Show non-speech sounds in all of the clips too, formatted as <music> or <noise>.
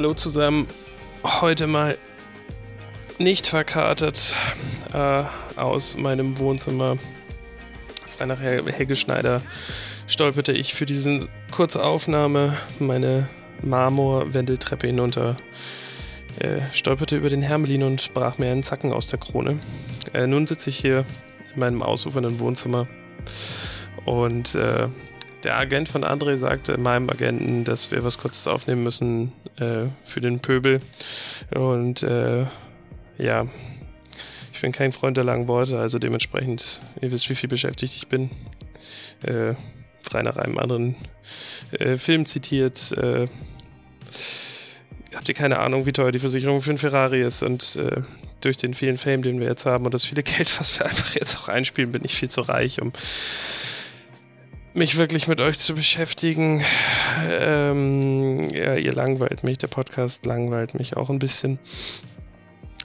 Hallo zusammen. Heute mal nicht verkartet äh, aus meinem Wohnzimmer. Frei nach Helge Schneider stolperte ich für diese kurze Aufnahme meine Marmor-Wendeltreppe hinunter. Äh, stolperte über den Hermelin und brach mir einen Zacken aus der Krone. Äh, nun sitze ich hier in meinem ausufernden Wohnzimmer und äh, der Agent von André sagte meinem Agenten, dass wir was Kurzes aufnehmen müssen äh, für den Pöbel. Und äh, ja, ich bin kein Freund der langen Worte, also dementsprechend, ihr wisst, wie viel beschäftigt ich bin. Äh, frei nach einem anderen äh, Film zitiert. Äh, habt ihr keine Ahnung, wie teuer die Versicherung für einen Ferrari ist und äh, durch den vielen Fame, den wir jetzt haben und das viele <laughs> Geld, was wir einfach jetzt auch einspielen, bin ich viel zu reich, um mich wirklich mit euch zu beschäftigen. Ähm, ja, ihr langweilt mich, der Podcast langweilt mich auch ein bisschen.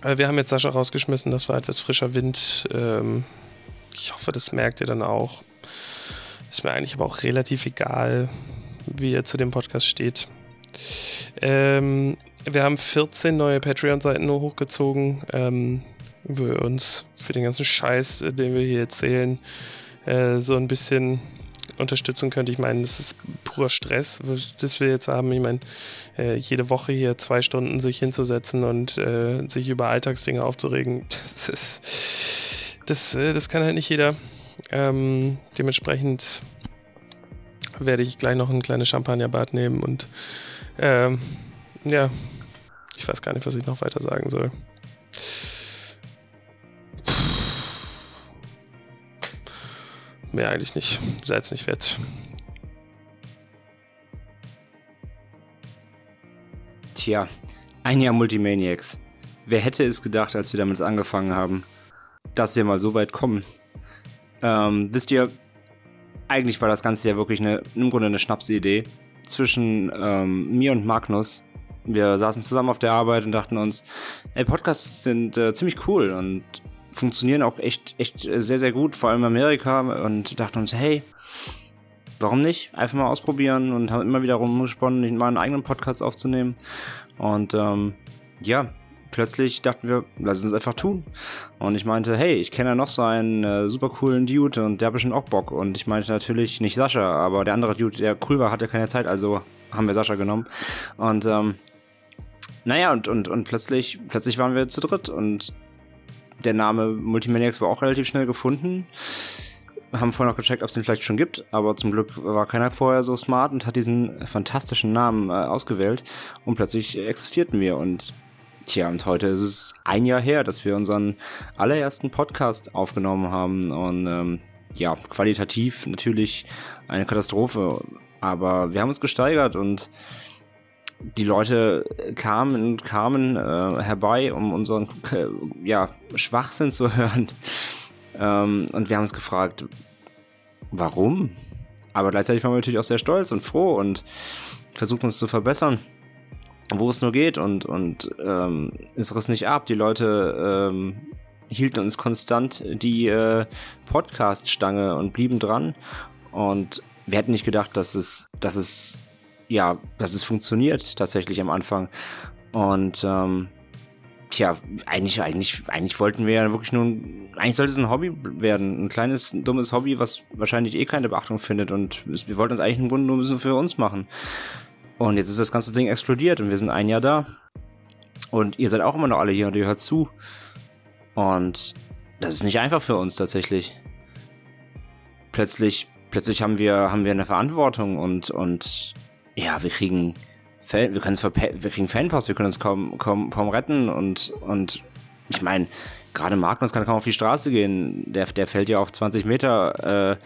Aber wir haben jetzt Sascha rausgeschmissen, das war etwas frischer Wind. Ähm, ich hoffe, das merkt ihr dann auch. Ist mir eigentlich aber auch relativ egal, wie ihr zu dem Podcast steht. Ähm, wir haben 14 neue Patreon-Seiten nur hochgezogen, ähm, wir uns für den ganzen Scheiß, den wir hier erzählen, äh, so ein bisschen unterstützen könnte. Ich meine, das ist purer Stress, das wir jetzt haben. Ich meine, äh, jede Woche hier zwei Stunden sich hinzusetzen und äh, sich über Alltagsdinge aufzuregen, <laughs> das ist, das, äh, das kann halt nicht jeder. Ähm, dementsprechend werde ich gleich noch ein kleines Champagnerbad nehmen und ähm, ja, ich weiß gar nicht, was ich noch weiter sagen soll. Mehr eigentlich nicht. Seid's nicht wert. Tja, ein Jahr Multimaniacs. Wer hätte es gedacht, als wir damit angefangen haben, dass wir mal so weit kommen? Ähm, wisst ihr, eigentlich war das Ganze ja wirklich eine, im Grunde eine Schnapsidee zwischen ähm, mir und Magnus. Wir saßen zusammen auf der Arbeit und dachten uns, ey, Podcasts sind äh, ziemlich cool und funktionieren auch echt, echt sehr, sehr gut, vor allem Amerika und dachten uns, hey, warum nicht? Einfach mal ausprobieren und haben immer wieder rumgesponnen, mal einen eigenen Podcast aufzunehmen. Und ähm, ja, plötzlich dachten wir, lass uns einfach tun. Und ich meinte, hey, ich kenne ja noch so einen äh, super coolen Dude und der hat bestimmt auch Bock. Und ich meinte natürlich nicht Sascha, aber der andere Dude, der cool war, hatte keine Zeit, also haben wir Sascha genommen. Und ähm, naja, und, und, und plötzlich, plötzlich waren wir zu dritt und der Name Multimaniacs war auch relativ schnell gefunden. Haben vorher noch gecheckt, ob es den vielleicht schon gibt, aber zum Glück war keiner vorher so smart und hat diesen fantastischen Namen äh, ausgewählt und plötzlich existierten wir und Tja, und heute ist es ein Jahr her, dass wir unseren allerersten Podcast aufgenommen haben und ähm, ja, qualitativ natürlich eine Katastrophe, aber wir haben uns gesteigert und die Leute kamen und kamen äh, herbei, um unseren äh, ja, Schwachsinn zu <laughs> hören. Ähm, und wir haben uns gefragt, warum? Aber gleichzeitig waren wir natürlich auch sehr stolz und froh und versucht uns zu verbessern, wo es nur geht und, und ähm, es riss nicht ab. Die Leute ähm, hielten uns konstant die äh, Podcast-Stange und blieben dran. Und wir hätten nicht gedacht, dass es, dass es ja, dass es funktioniert tatsächlich am Anfang. Und ähm, tja, eigentlich, eigentlich, eigentlich wollten wir ja wirklich nur, eigentlich sollte es ein Hobby werden, ein kleines, dummes Hobby, was wahrscheinlich eh keine Beachtung findet. Und wir wollten es eigentlich im Grunde nur ein bisschen für uns machen. Und jetzt ist das ganze Ding explodiert und wir sind ein Jahr da. Und ihr seid auch immer noch alle hier und ihr hört zu. Und das ist nicht einfach für uns tatsächlich. Plötzlich, plötzlich haben wir, haben wir eine Verantwortung und, und ja, wir kriegen Fan, wir können wir kriegen Fanpost, wir können uns kaum, kaum, kaum retten und, und ich meine, gerade Magnus kann kaum auf die Straße gehen. Der, der fällt ja auf 20 Meter äh,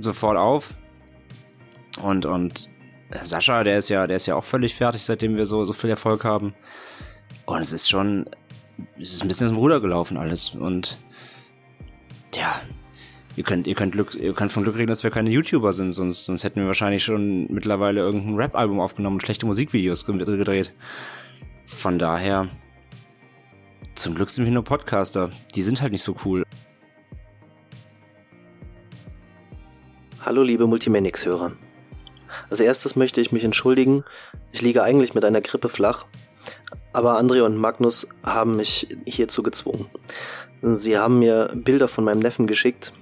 sofort auf. Und, und Sascha, der ist ja, der ist ja auch völlig fertig, seitdem wir so, so viel Erfolg haben. Und es ist schon, es ist ein bisschen aus dem Ruder gelaufen alles. Und ja, ihr könnt, ihr könnt Glück, ihr könnt von Glück reden, dass wir keine YouTuber sind, sonst, sonst hätten wir wahrscheinlich schon mittlerweile irgendein Rap-Album aufgenommen und schlechte Musikvideos gedreht. Von daher, zum Glück sind wir nur Podcaster. Die sind halt nicht so cool. Hallo liebe Multimanix-Hörer. Als erstes möchte ich mich entschuldigen. Ich liege eigentlich mit einer Grippe flach, aber André und Magnus haben mich hierzu gezwungen. Sie haben mir Bilder von meinem Neffen geschickt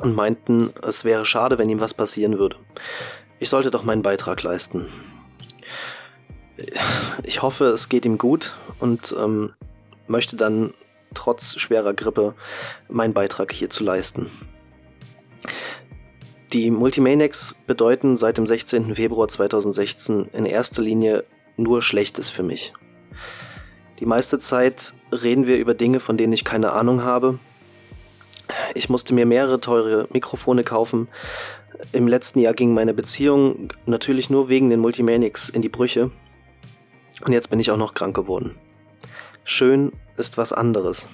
und meinten, es wäre schade, wenn ihm was passieren würde. Ich sollte doch meinen Beitrag leisten. Ich hoffe, es geht ihm gut und ähm, möchte dann trotz schwerer Grippe meinen Beitrag hier zu leisten. Die Multimaniacs bedeuten seit dem 16. Februar 2016 in erster Linie nur Schlechtes für mich. Die meiste Zeit reden wir über Dinge, von denen ich keine Ahnung habe. Ich musste mir mehrere teure Mikrofone kaufen. Im letzten Jahr ging meine Beziehung natürlich nur wegen den Multimanics in die Brüche. Und jetzt bin ich auch noch krank geworden. Schön ist was anderes.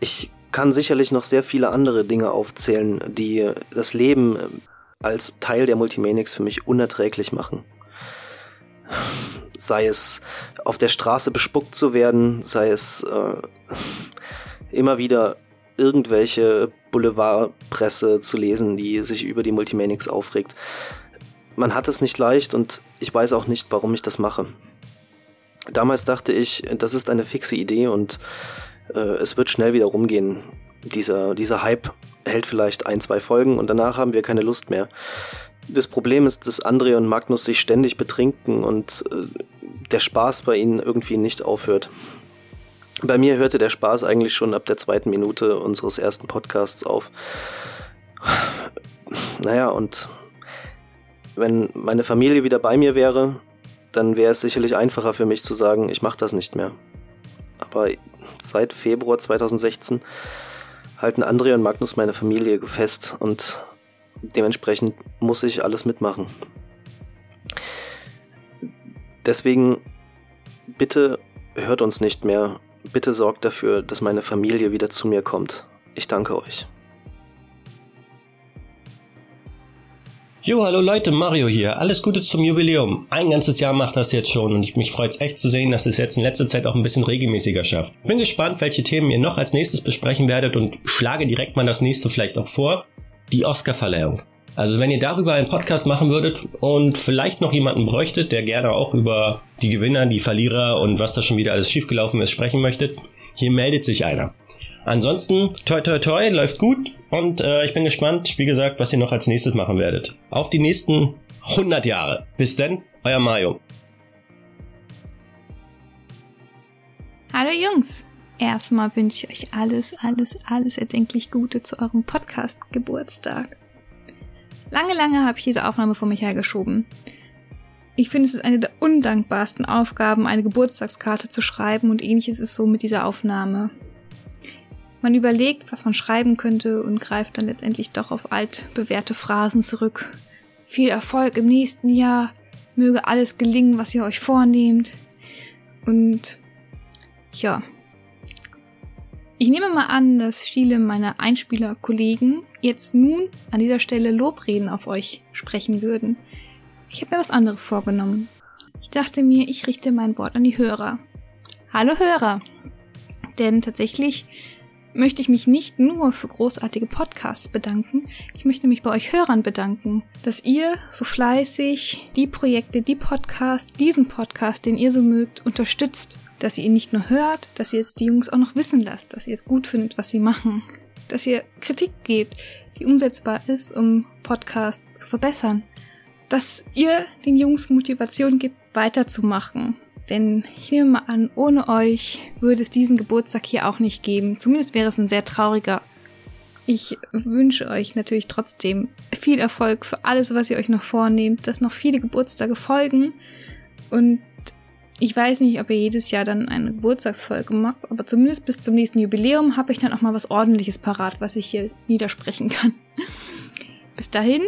Ich kann sicherlich noch sehr viele andere Dinge aufzählen, die das Leben als Teil der Multimanics für mich unerträglich machen. Sei es auf der Straße bespuckt zu werden, sei es äh, immer wieder irgendwelche Boulevardpresse zu lesen, die sich über die Multimanics aufregt. Man hat es nicht leicht und ich weiß auch nicht, warum ich das mache. Damals dachte ich, das ist eine fixe Idee und äh, es wird schnell wieder rumgehen. Dieser, dieser Hype hält vielleicht ein, zwei Folgen und danach haben wir keine Lust mehr. Das Problem ist, dass André und Magnus sich ständig betrinken und äh, der Spaß bei ihnen irgendwie nicht aufhört. Bei mir hörte der Spaß eigentlich schon ab der zweiten Minute unseres ersten Podcasts auf. Naja, und wenn meine Familie wieder bei mir wäre, dann wäre es sicherlich einfacher für mich zu sagen, ich mache das nicht mehr. Aber seit Februar 2016 halten André und Magnus meine Familie fest und dementsprechend muss ich alles mitmachen. Deswegen bitte hört uns nicht mehr. Bitte sorgt dafür, dass meine Familie wieder zu mir kommt. Ich danke euch. Jo, hallo Leute, Mario hier. Alles Gute zum Jubiläum. Ein ganzes Jahr macht das jetzt schon und ich, mich freut es echt zu sehen, dass es jetzt in letzter Zeit auch ein bisschen regelmäßiger schafft. Bin gespannt, welche Themen ihr noch als nächstes besprechen werdet und schlage direkt mal das nächste vielleicht auch vor. Die Oscarverleihung. Also wenn ihr darüber einen Podcast machen würdet und vielleicht noch jemanden bräuchtet, der gerne auch über die Gewinner, die Verlierer und was da schon wieder alles schiefgelaufen ist sprechen möchtet, hier meldet sich einer. Ansonsten, toi toi toi, läuft gut und äh, ich bin gespannt, wie gesagt, was ihr noch als nächstes machen werdet. Auf die nächsten 100 Jahre. Bis denn, euer Mario. Hallo Jungs! Erstmal wünsche ich euch alles, alles, alles erdenklich Gute zu eurem Podcast-Geburtstag. Lange, lange habe ich diese Aufnahme vor mich hergeschoben. Ich finde, es ist eine der undankbarsten Aufgaben, eine Geburtstagskarte zu schreiben und ähnliches ist so mit dieser Aufnahme. Man überlegt, was man schreiben könnte und greift dann letztendlich doch auf altbewährte Phrasen zurück. Viel Erfolg im nächsten Jahr, möge alles gelingen, was ihr euch vornehmt. Und ja. Ich nehme mal an, dass viele meiner Einspieler-Kollegen jetzt nun an dieser Stelle Lobreden auf euch sprechen würden. Ich habe mir was anderes vorgenommen. Ich dachte mir, ich richte mein Wort an die Hörer. Hallo Hörer! Denn tatsächlich möchte ich mich nicht nur für großartige Podcasts bedanken, ich möchte mich bei euch Hörern bedanken, dass ihr so fleißig die Projekte, die Podcasts, diesen Podcast, den ihr so mögt, unterstützt, dass ihr ihn nicht nur hört, dass ihr jetzt die Jungs auch noch wissen lasst, dass ihr es gut findet, was sie machen, dass ihr Kritik gebt, die umsetzbar ist, um Podcasts zu verbessern, dass ihr den Jungs Motivation gibt, weiterzumachen, denn ich nehme mal an, ohne euch würde es diesen Geburtstag hier auch nicht geben. Zumindest wäre es ein sehr trauriger. Ich wünsche euch natürlich trotzdem viel Erfolg für alles, was ihr euch noch vornehmt, dass noch viele Geburtstage folgen. Und ich weiß nicht, ob ihr jedes Jahr dann eine Geburtstagsfolge macht, aber zumindest bis zum nächsten Jubiläum habe ich dann auch mal was ordentliches parat, was ich hier niedersprechen kann. <laughs> bis dahin,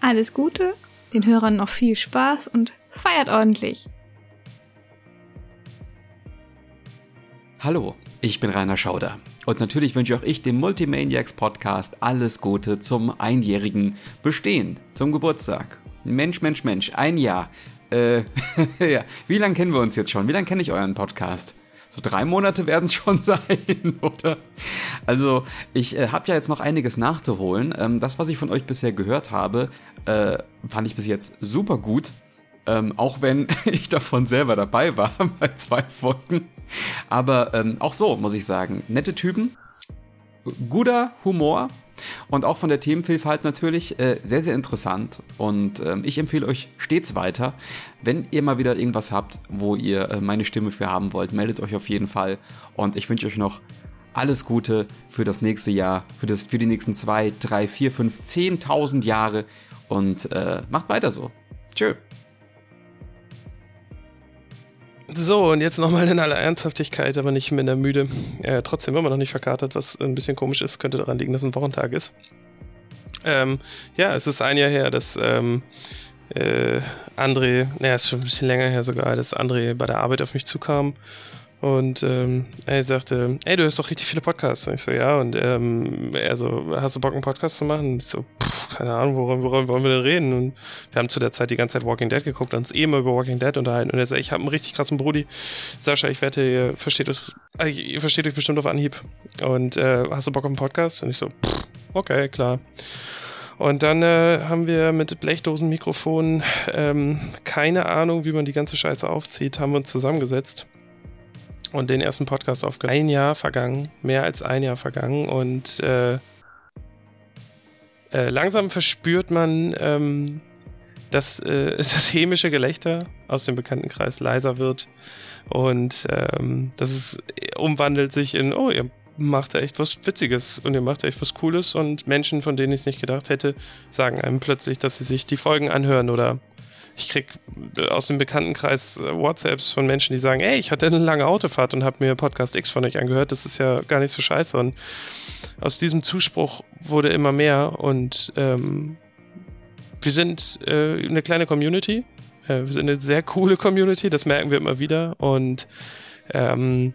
alles Gute, den Hörern noch viel Spaß und feiert ordentlich. Hallo, ich bin Rainer Schauder und natürlich wünsche auch ich dem Multimaniacs Podcast alles Gute zum einjährigen Bestehen, zum Geburtstag. Mensch, Mensch, Mensch, ein Jahr. Äh, <laughs> ja, wie lange kennen wir uns jetzt schon? Wie lange kenne ich euren Podcast? so drei Monate werden es schon <laughs> sein, oder? Also, ich äh, habe ja jetzt noch einiges nachzuholen. Ähm, das, was ich von euch bisher gehört habe, äh, fand ich bis jetzt super gut. Ähm, auch wenn <laughs> ich davon selber dabei war bei zwei Folgen. Aber ähm, auch so, muss ich sagen. Nette Typen, guter Humor, und auch von der Themenvielfalt natürlich äh, sehr, sehr interessant. Und ähm, ich empfehle euch stets weiter. Wenn ihr mal wieder irgendwas habt, wo ihr äh, meine Stimme für haben wollt, meldet euch auf jeden Fall. Und ich wünsche euch noch alles Gute für das nächste Jahr, für, das, für die nächsten zwei, drei, vier, fünf, zehntausend Jahre. Und äh, macht weiter so. Tschö. So, und jetzt nochmal in aller Ernsthaftigkeit, aber nicht minder müde. Äh, trotzdem immer noch nicht verkatert, was ein bisschen komisch ist, könnte daran liegen, dass ein Wochentag ist. Ähm, ja, es ist ein Jahr her, dass ähm, äh, André, naja, ist schon ein bisschen länger her sogar, dass André bei der Arbeit auf mich zukam und ähm, er sagte, ey, du hörst doch richtig viele Podcasts. Und ich so, ja. Und ähm, er so, hast du Bock, einen Podcast zu machen? Und ich so, pff, keine Ahnung, worüber, worüber wollen wir denn reden? Und wir haben zu der Zeit die ganze Zeit Walking Dead geguckt und uns eh immer über Walking Dead unterhalten. Und er sagt, ich habe einen richtig krassen Brudi. Sascha, ich wette, ihr versteht, euch, äh, ihr versteht euch bestimmt auf Anhieb. Und äh, hast du Bock auf einen Podcast? Und ich so, pff, okay, klar. Und dann äh, haben wir mit Blechdosenmikrofonen, ähm, keine Ahnung, wie man die ganze Scheiße aufzieht, haben wir uns zusammengesetzt und den ersten Podcast aufgenommen. Ein Jahr vergangen, mehr als ein Jahr vergangen und äh, äh, langsam verspürt man, ähm, dass äh, <laughs> das hämische Gelächter aus dem Bekanntenkreis leiser wird und ähm, dass es umwandelt sich in, oh, ihr macht da echt was Witziges und ihr macht echt was Cooles und Menschen, von denen ich es nicht gedacht hätte, sagen einem plötzlich, dass sie sich die Folgen anhören oder ich krieg äh, aus dem Bekanntenkreis äh, WhatsApps von Menschen, die sagen, ey, ich hatte eine lange Autofahrt und habe mir Podcast X von euch angehört, das ist ja gar nicht so scheiße. Und aus diesem Zuspruch wurde immer mehr und ähm, wir sind äh, eine kleine Community. Äh, wir sind eine sehr coole Community, das merken wir immer wieder. Und ähm,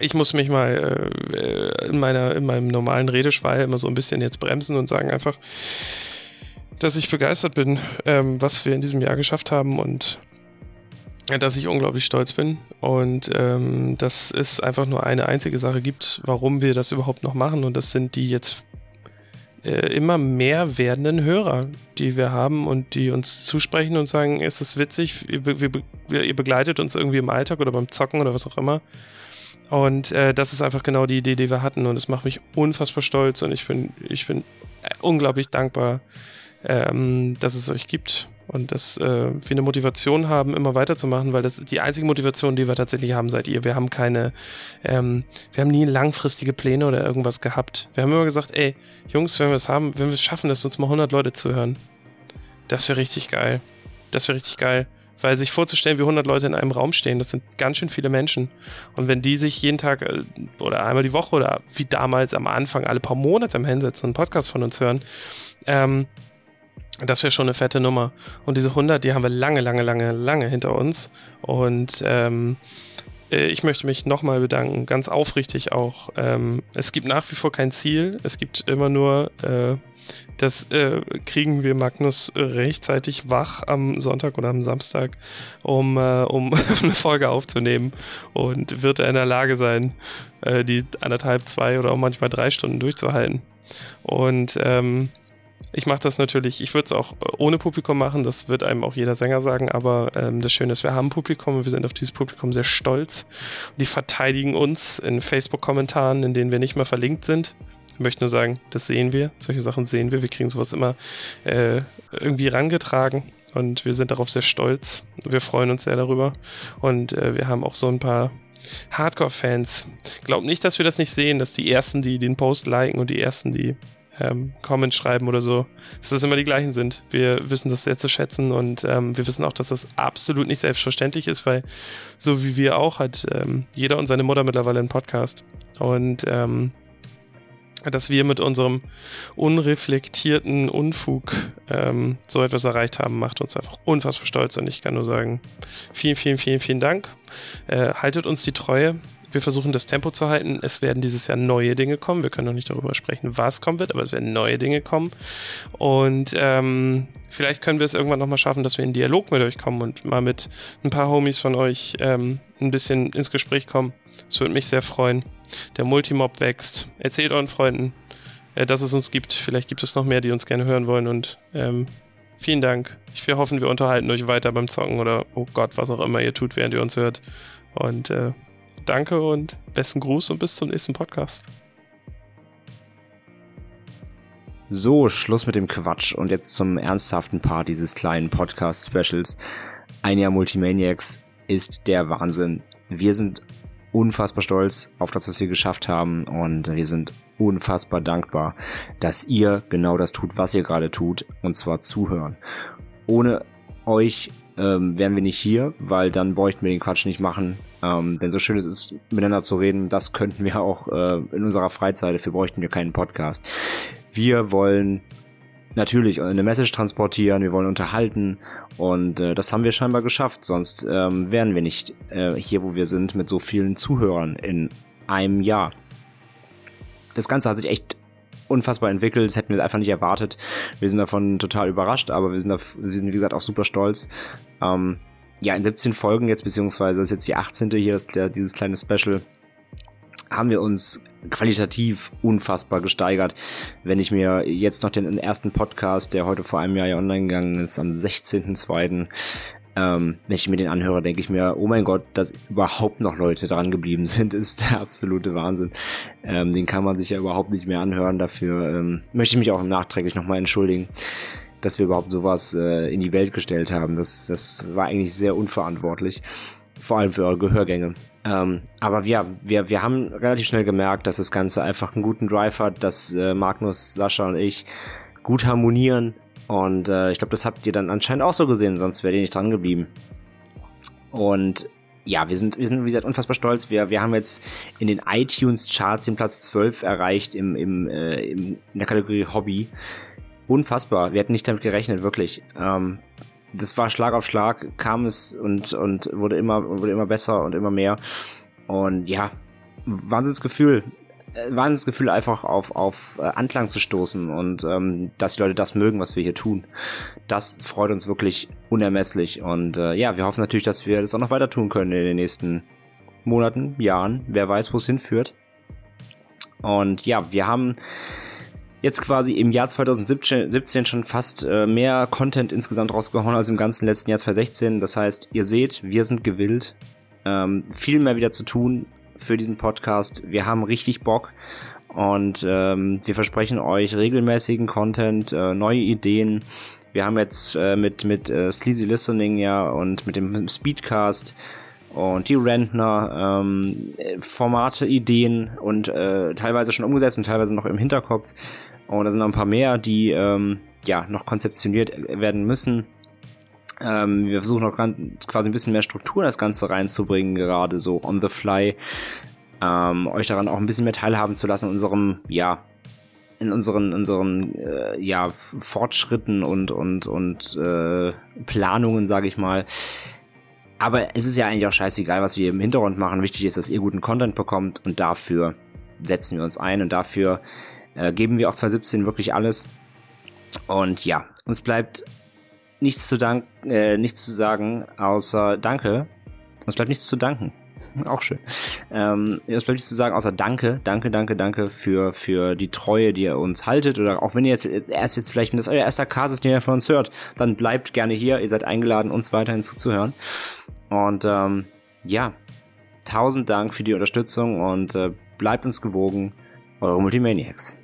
ich muss mich mal äh, in, meiner, in meinem normalen Redeschwall immer so ein bisschen jetzt bremsen und sagen einfach, dass ich begeistert bin, ähm, was wir in diesem Jahr geschafft haben und äh, dass ich unglaublich stolz bin und ähm, dass es einfach nur eine einzige Sache gibt, warum wir das überhaupt noch machen und das sind die jetzt äh, immer mehr werdenden Hörer, die wir haben und die uns zusprechen und sagen, es ist witzig, ihr, wir, ihr begleitet uns irgendwie im Alltag oder beim Zocken oder was auch immer. Und äh, das ist einfach genau die Idee, die wir hatten und es macht mich unfassbar stolz und ich bin, ich bin äh, unglaublich dankbar, ähm, dass es euch gibt und dass äh, wir eine Motivation haben, immer weiterzumachen, weil das die einzige Motivation, die wir tatsächlich haben, seid ihr. Wir haben keine, ähm, wir haben nie langfristige Pläne oder irgendwas gehabt. Wir haben immer gesagt, ey, Jungs, wenn wir es haben, wenn wir es schaffen, dass uns mal 100 Leute zuhören, das wäre richtig geil. Das wäre richtig geil. Weil sich vorzustellen, wie 100 Leute in einem Raum stehen, das sind ganz schön viele Menschen. Und wenn die sich jeden Tag äh, oder einmal die Woche oder wie damals am Anfang alle paar Monate am Hinsetzen einen Podcast von uns hören, ähm, das wäre schon eine fette Nummer. Und diese 100, die haben wir lange, lange, lange, lange hinter uns. Und ähm, äh, ich möchte mich nochmal bedanken, ganz aufrichtig auch. Ähm, es gibt nach wie vor kein Ziel. Es gibt immer nur, äh, das äh, kriegen wir Magnus rechtzeitig wach am Sonntag oder am Samstag, um, äh, um <laughs> eine Folge aufzunehmen. Und wird er in der Lage sein, äh, die anderthalb, zwei oder auch manchmal drei Stunden durchzuhalten. Und ähm, ich mache das natürlich, ich würde es auch äh, ohne Publikum machen, das wird einem auch jeder Sänger sagen, aber ähm, das Schöne ist, wir haben Publikum und wir sind auf dieses Publikum sehr stolz. Die verteidigen uns in Facebook-Kommentaren, in denen wir nicht mehr verlinkt sind. Ich möchte nur sagen, das sehen wir, solche Sachen sehen wir, wir kriegen sowas immer äh, irgendwie rangetragen und wir sind darauf sehr stolz. Wir freuen uns sehr darüber und äh, wir haben auch so ein paar Hardcore-Fans. Glaubt nicht, dass wir das nicht sehen, dass die Ersten, die den Post liken und die Ersten, die ähm, Comments schreiben oder so, dass das immer die gleichen sind. Wir wissen das sehr zu schätzen und ähm, wir wissen auch, dass das absolut nicht selbstverständlich ist, weil so wie wir auch hat ähm, jeder und seine Mutter mittlerweile einen Podcast. Und ähm, dass wir mit unserem unreflektierten Unfug ähm, so etwas erreicht haben, macht uns einfach unfassbar stolz und ich kann nur sagen, vielen, vielen, vielen, vielen Dank. Äh, haltet uns die Treue. Wir versuchen das Tempo zu halten. Es werden dieses Jahr neue Dinge kommen. Wir können noch nicht darüber sprechen, was kommen wird, aber es werden neue Dinge kommen. Und ähm, vielleicht können wir es irgendwann nochmal schaffen, dass wir in Dialog mit euch kommen und mal mit ein paar Homies von euch ähm, ein bisschen ins Gespräch kommen. Das würde mich sehr freuen. Der Multimob wächst. Erzählt euren Freunden, äh, dass es uns gibt. Vielleicht gibt es noch mehr, die uns gerne hören wollen. Und ähm, vielen Dank. Wir hoffen, wir unterhalten euch weiter beim Zocken oder oh Gott, was auch immer ihr tut, während ihr uns hört. Und äh, danke und besten Gruß und bis zum nächsten Podcast. So, Schluss mit dem Quatsch und jetzt zum ernsthaften Part dieses kleinen Podcast-Specials. Ein Jahr Multimaniacs ist der Wahnsinn. Wir sind unfassbar stolz auf das, was wir geschafft haben und wir sind unfassbar dankbar, dass ihr genau das tut, was ihr gerade tut, und zwar zuhören. Ohne euch ähm, wären wir nicht hier, weil dann bräuchten wir den Quatsch nicht machen. Ähm, denn so schön es ist, miteinander zu reden, das könnten wir auch äh, in unserer Freizeit, dafür bräuchten wir keinen Podcast. Wir wollen natürlich eine Message transportieren, wir wollen unterhalten und äh, das haben wir scheinbar geschafft, sonst ähm, wären wir nicht äh, hier, wo wir sind, mit so vielen Zuhörern in einem Jahr. Das Ganze hat sich echt unfassbar entwickelt, das hätten wir einfach nicht erwartet. Wir sind davon total überrascht, aber wir sind, da, wir sind wie gesagt auch super stolz. Ähm, ja, in 17 Folgen jetzt, beziehungsweise ist jetzt die 18. hier, das, dieses kleine Special, haben wir uns qualitativ unfassbar gesteigert. Wenn ich mir jetzt noch den ersten Podcast, der heute vor einem Jahr ja online gegangen ist, am 16.02., ähm, wenn ich mir den anhöre, denke ich mir, oh mein Gott, dass überhaupt noch Leute dran geblieben <laughs> sind, ist der absolute Wahnsinn. Ähm, den kann man sich ja überhaupt nicht mehr anhören. Dafür ähm, möchte ich mich auch nachträglich nochmal entschuldigen, dass wir überhaupt sowas äh, in die Welt gestellt haben. Das, das war eigentlich sehr unverantwortlich. Vor allem für eure Gehörgänge. Ähm, aber ja, wir, wir haben relativ schnell gemerkt, dass das Ganze einfach einen guten Drive hat, dass äh, Magnus, Sascha und ich gut harmonieren. Und äh, ich glaube, das habt ihr dann anscheinend auch so gesehen, sonst wärt ihr nicht dran geblieben. Und ja, wir sind, wir sind, wie gesagt, unfassbar stolz. Wir, wir haben jetzt in den iTunes-Charts den Platz 12 erreicht im, im, äh, im, in der Kategorie Hobby. Unfassbar. Wir hätten nicht damit gerechnet, wirklich. Ähm, das war Schlag auf Schlag, kam es und, und wurde immer, wurde immer besser und immer mehr. Und ja, Wahnsinnsgefühl. Äh, Wahnsinnsgefühl einfach auf, auf äh, Anklang zu stoßen und ähm, dass die Leute das mögen, was wir hier tun. Das freut uns wirklich unermesslich. Und äh, ja, wir hoffen natürlich, dass wir das auch noch weiter tun können in den nächsten Monaten, Jahren. Wer weiß, wo es hinführt. Und ja, wir haben jetzt quasi im Jahr 2017 schon fast äh, mehr Content insgesamt rausgehauen als im ganzen letzten Jahr 2016. Das heißt, ihr seht, wir sind gewillt, ähm, viel mehr wieder zu tun für diesen Podcast. Wir haben richtig Bock und ähm, wir versprechen euch regelmäßigen Content, äh, neue Ideen. Wir haben jetzt äh, mit, mit Sleazy Listening ja und mit dem Speedcast und die Rentner ähm, Formate, Ideen und äh, teilweise schon umgesetzt und teilweise noch im Hinterkopf. Und da sind noch ein paar mehr, die ähm, ja noch konzeptioniert werden müssen. Ähm, wir versuchen noch quasi ein bisschen mehr Struktur in das Ganze reinzubringen, gerade so on the fly. Ähm, euch daran auch ein bisschen mehr teilhaben zu lassen in unserem, ja, in unseren, unseren äh, ja, Fortschritten und, und, und äh, Planungen, sage ich mal. Aber es ist ja eigentlich auch scheißegal, was wir im Hintergrund machen. Wichtig ist, dass ihr guten Content bekommt und dafür setzen wir uns ein und dafür äh, geben wir auch 2017 wirklich alles. Und ja, uns bleibt nichts zu danken, äh, nichts zu sagen, außer Danke. Uns bleibt nichts zu danken. <laughs> auch schön. Ähm, es bleibt nichts zu sagen, außer Danke, Danke, Danke, Danke für, für die Treue, die ihr uns haltet. Oder auch wenn ihr jetzt erst jetzt vielleicht, das euer erster Cast ist, den ihr von uns hört, dann bleibt gerne hier. Ihr seid eingeladen, uns weiterhin zuzuhören. Und ähm, ja, tausend Dank für die Unterstützung und äh, bleibt uns gewogen. Eure Multimaniacs.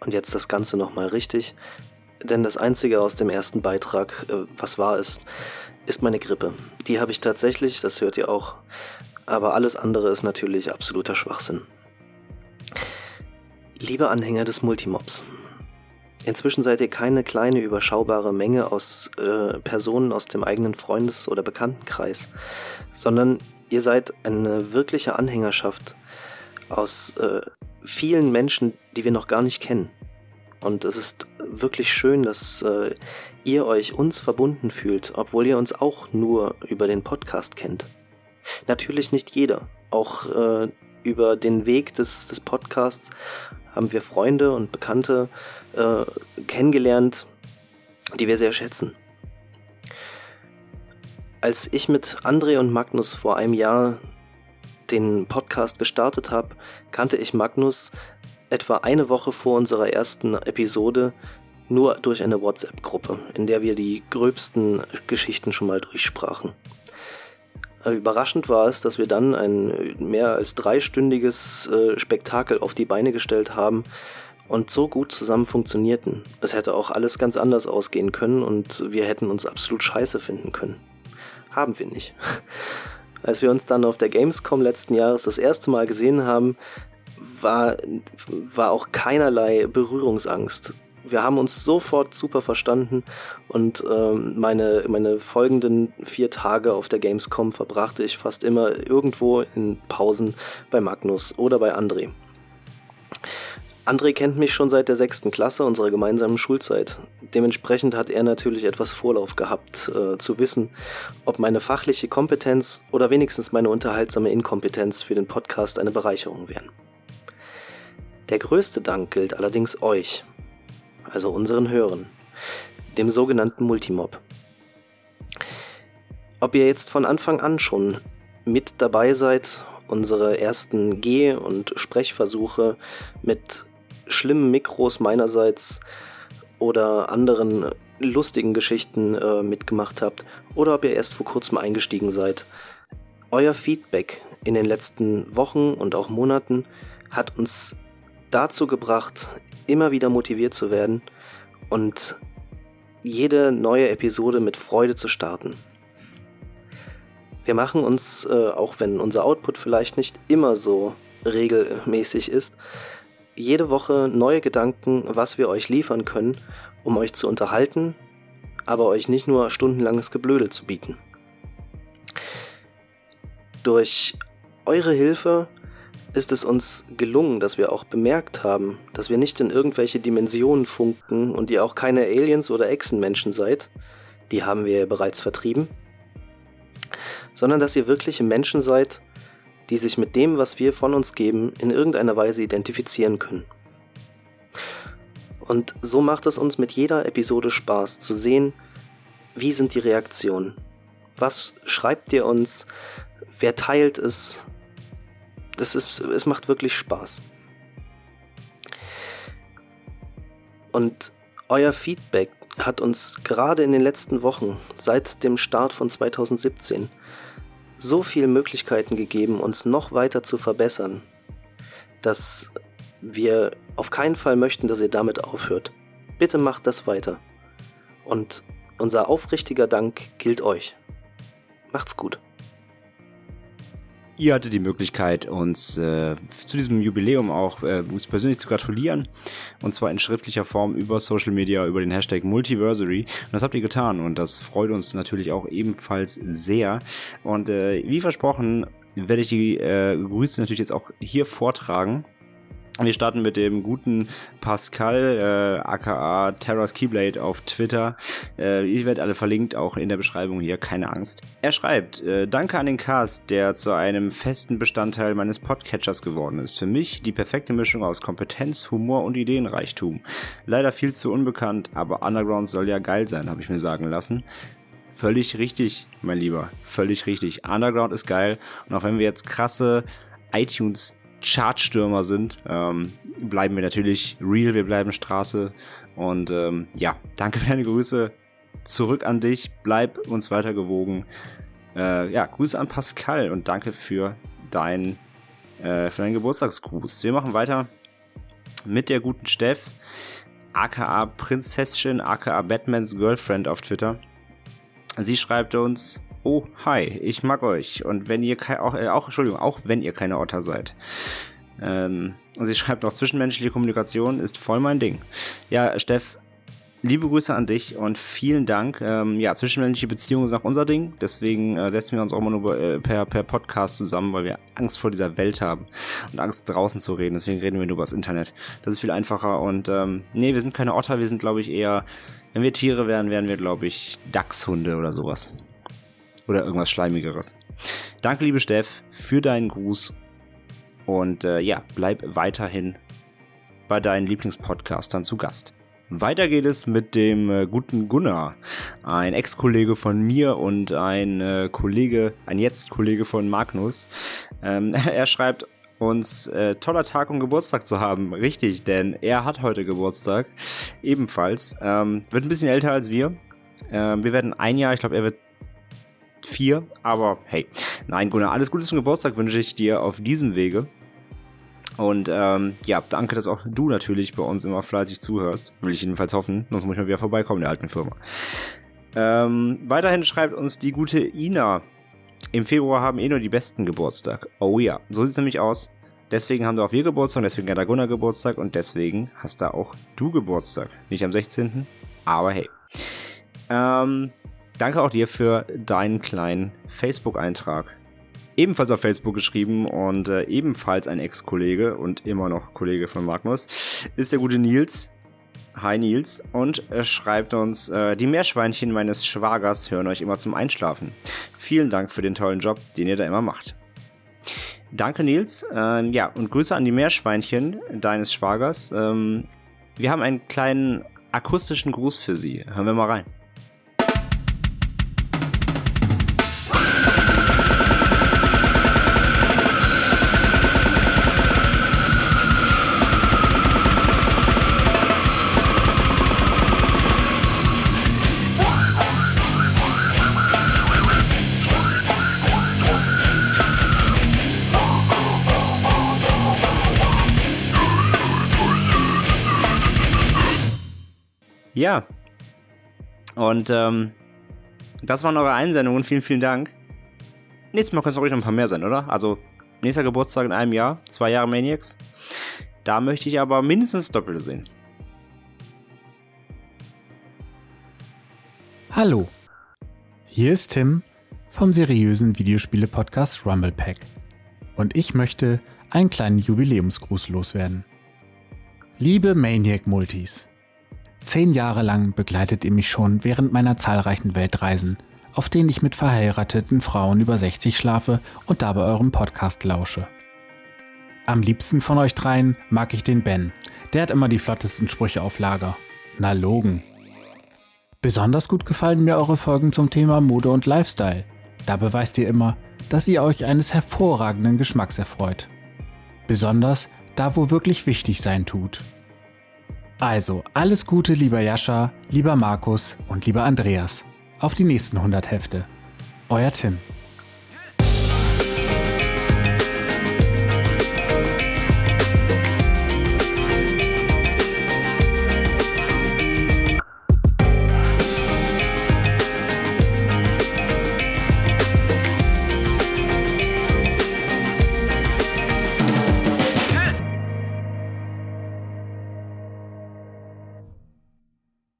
Und jetzt das Ganze nochmal richtig. Denn das Einzige aus dem ersten Beitrag, äh, was wahr ist, ist meine Grippe. Die habe ich tatsächlich, das hört ihr auch. Aber alles andere ist natürlich absoluter Schwachsinn. Liebe Anhänger des Multimobs, inzwischen seid ihr keine kleine überschaubare Menge aus äh, Personen aus dem eigenen Freundes- oder Bekanntenkreis, sondern ihr seid eine wirkliche Anhängerschaft aus äh, vielen Menschen, die wir noch gar nicht kennen. Und es ist wirklich schön, dass äh, ihr euch uns verbunden fühlt, obwohl ihr uns auch nur über den Podcast kennt. Natürlich nicht jeder. Auch äh, über den Weg des, des Podcasts haben wir Freunde und Bekannte äh, kennengelernt, die wir sehr schätzen. Als ich mit André und Magnus vor einem Jahr den Podcast gestartet habe, kannte ich Magnus etwa eine Woche vor unserer ersten Episode nur durch eine WhatsApp-Gruppe, in der wir die gröbsten Geschichten schon mal durchsprachen. Äh, überraschend war es, dass wir dann ein mehr als dreistündiges äh, Spektakel auf die Beine gestellt haben und so gut zusammen funktionierten. Es hätte auch alles ganz anders ausgehen können und wir hätten uns absolut scheiße finden können. Haben wir nicht. <laughs> Als wir uns dann auf der Gamescom letzten Jahres das erste Mal gesehen haben, war, war auch keinerlei Berührungsangst wir haben uns sofort super verstanden und ähm, meine, meine folgenden vier Tage auf der Gamescom verbrachte ich fast immer irgendwo in Pausen bei Magnus oder bei André. André kennt mich schon seit der sechsten Klasse unserer gemeinsamen Schulzeit. Dementsprechend hat er natürlich etwas Vorlauf gehabt, äh, zu wissen, ob meine fachliche Kompetenz oder wenigstens meine unterhaltsame Inkompetenz für den Podcast eine Bereicherung wären. Der größte Dank gilt allerdings euch, also unseren Hörern, dem sogenannten Multimob. Ob ihr jetzt von Anfang an schon mit dabei seid, unsere ersten Geh- und Sprechversuche mit schlimmen Mikros meinerseits oder anderen lustigen Geschichten äh, mitgemacht habt oder ob ihr erst vor kurzem eingestiegen seid. Euer Feedback in den letzten Wochen und auch Monaten hat uns dazu gebracht, immer wieder motiviert zu werden und jede neue Episode mit Freude zu starten. Wir machen uns, äh, auch wenn unser Output vielleicht nicht immer so regelmäßig ist, jede Woche neue Gedanken, was wir euch liefern können, um euch zu unterhalten, aber euch nicht nur stundenlanges Geblödel zu bieten. Durch eure Hilfe ist es uns gelungen, dass wir auch bemerkt haben, dass wir nicht in irgendwelche Dimensionen funken und ihr auch keine Aliens oder Echsenmenschen seid, die haben wir ja bereits vertrieben, sondern dass ihr wirkliche Menschen seid, die sich mit dem, was wir von uns geben, in irgendeiner Weise identifizieren können. Und so macht es uns mit jeder Episode Spaß zu sehen, wie sind die Reaktionen. Was schreibt ihr uns? Wer teilt es? Das ist, es macht wirklich Spaß. Und euer Feedback hat uns gerade in den letzten Wochen, seit dem Start von 2017, so viele Möglichkeiten gegeben, uns noch weiter zu verbessern, dass wir auf keinen Fall möchten, dass ihr damit aufhört. Bitte macht das weiter. Und unser aufrichtiger Dank gilt euch. Macht's gut. Ihr hattet die Möglichkeit, uns äh, zu diesem Jubiläum auch äh, uns persönlich zu gratulieren. Und zwar in schriftlicher Form über Social Media, über den Hashtag Multiversary. Und das habt ihr getan. Und das freut uns natürlich auch ebenfalls sehr. Und äh, wie versprochen, werde ich die äh, Grüße natürlich jetzt auch hier vortragen. Wir starten mit dem guten Pascal, äh, aka Terras Keyblade auf Twitter. Äh, ihr werdet alle verlinkt, auch in der Beschreibung hier, keine Angst. Er schreibt, äh, danke an den Cast, der zu einem festen Bestandteil meines Podcatchers geworden ist. Für mich die perfekte Mischung aus Kompetenz, Humor und Ideenreichtum. Leider viel zu unbekannt, aber Underground soll ja geil sein, habe ich mir sagen lassen. Völlig richtig, mein Lieber. Völlig richtig. Underground ist geil. Und auch wenn wir jetzt krasse iTunes Chartstürmer sind, ähm, bleiben wir natürlich real, wir bleiben Straße. Und ähm, ja, danke für deine Grüße. Zurück an dich, bleib uns weiter gewogen. Äh, ja, Grüße an Pascal und danke für dein äh, für deinen Geburtstagsgruß. Wir machen weiter mit der guten Steff, aka Prinzesschen, aka Batmans Girlfriend auf Twitter. Sie schreibt uns, Oh, hi, ich mag euch. Und wenn ihr auch, äh, auch, Entschuldigung, auch wenn ihr keine Otter seid. Ähm, und sie schreibt auch, zwischenmenschliche Kommunikation ist voll mein Ding. Ja, Steff, liebe Grüße an dich und vielen Dank. Ähm, ja, zwischenmenschliche Beziehungen sind auch unser Ding. Deswegen äh, setzen wir uns auch immer nur äh, per, per Podcast zusammen, weil wir Angst vor dieser Welt haben und Angst draußen zu reden. Deswegen reden wir nur über das Internet. Das ist viel einfacher. Und ähm, nee, wir sind keine Otter, wir sind, glaube ich, eher, wenn wir Tiere wären, wären wir, glaube ich, Dachshunde oder sowas. Oder irgendwas Schleimigeres. Danke, liebe Steff, für deinen Gruß. Und äh, ja, bleib weiterhin bei deinen Lieblingspodcastern zu Gast. Weiter geht es mit dem äh, guten Gunnar, ein Ex-Kollege von mir und ein äh, Kollege, ein Jetzt-Kollege von Magnus. Ähm, <laughs> er schreibt uns, äh, toller Tag, um Geburtstag zu haben. Richtig, denn er hat heute Geburtstag. Ebenfalls. Ähm, wird ein bisschen älter als wir. Ähm, wir werden ein Jahr, ich glaube, er wird vier, aber hey. Nein, Gunnar, alles Gute zum Geburtstag wünsche ich dir auf diesem Wege. Und ähm, ja, danke, dass auch du natürlich bei uns immer fleißig zuhörst. Will ich jedenfalls hoffen, sonst muss ich mal wieder vorbeikommen in der alten Firma. Ähm, weiterhin schreibt uns die gute Ina. Im Februar haben eh nur die Besten Geburtstag. Oh ja, so sieht's nämlich aus. Deswegen haben da auch wir Geburtstag, deswegen hat der Gunnar Geburtstag und deswegen hast da auch du Geburtstag. Nicht am 16., aber hey. Ähm, danke auch dir für deinen kleinen Facebook-Eintrag ebenfalls auf Facebook geschrieben und äh, ebenfalls ein Ex-Kollege und immer noch Kollege von Magnus, ist der gute Nils. Hi Nils und er schreibt uns, äh, die Meerschweinchen meines Schwagers hören euch immer zum Einschlafen. Vielen Dank für den tollen Job, den ihr da immer macht. Danke Nils, äh, ja und Grüße an die Meerschweinchen deines Schwagers. Ähm, wir haben einen kleinen akustischen Gruß für sie. Hören wir mal rein. Ja. Und ähm, das waren eure Einsendungen. Vielen, vielen Dank. Nächstes Mal können es ruhig noch ein paar mehr sein, oder? Also, nächster Geburtstag in einem Jahr, zwei Jahre Maniacs. Da möchte ich aber mindestens Doppelte sehen. Hallo. Hier ist Tim vom seriösen Videospiele-Podcast Rumble Pack. Und ich möchte einen kleinen Jubiläumsgruß loswerden. Liebe Maniac Multis, Zehn Jahre lang begleitet ihr mich schon während meiner zahlreichen Weltreisen, auf denen ich mit verheirateten Frauen über 60 schlafe und dabei eurem Podcast lausche. Am liebsten von euch dreien mag ich den Ben. Der hat immer die flottesten Sprüche auf Lager. Na Logen. Besonders gut gefallen mir eure Folgen zum Thema Mode und Lifestyle. Da beweist ihr immer, dass ihr euch eines hervorragenden Geschmacks erfreut. Besonders da, wo wirklich wichtig sein tut. Also, alles Gute, lieber Jascha, lieber Markus und lieber Andreas. Auf die nächsten 100 Hefte. Euer Tim.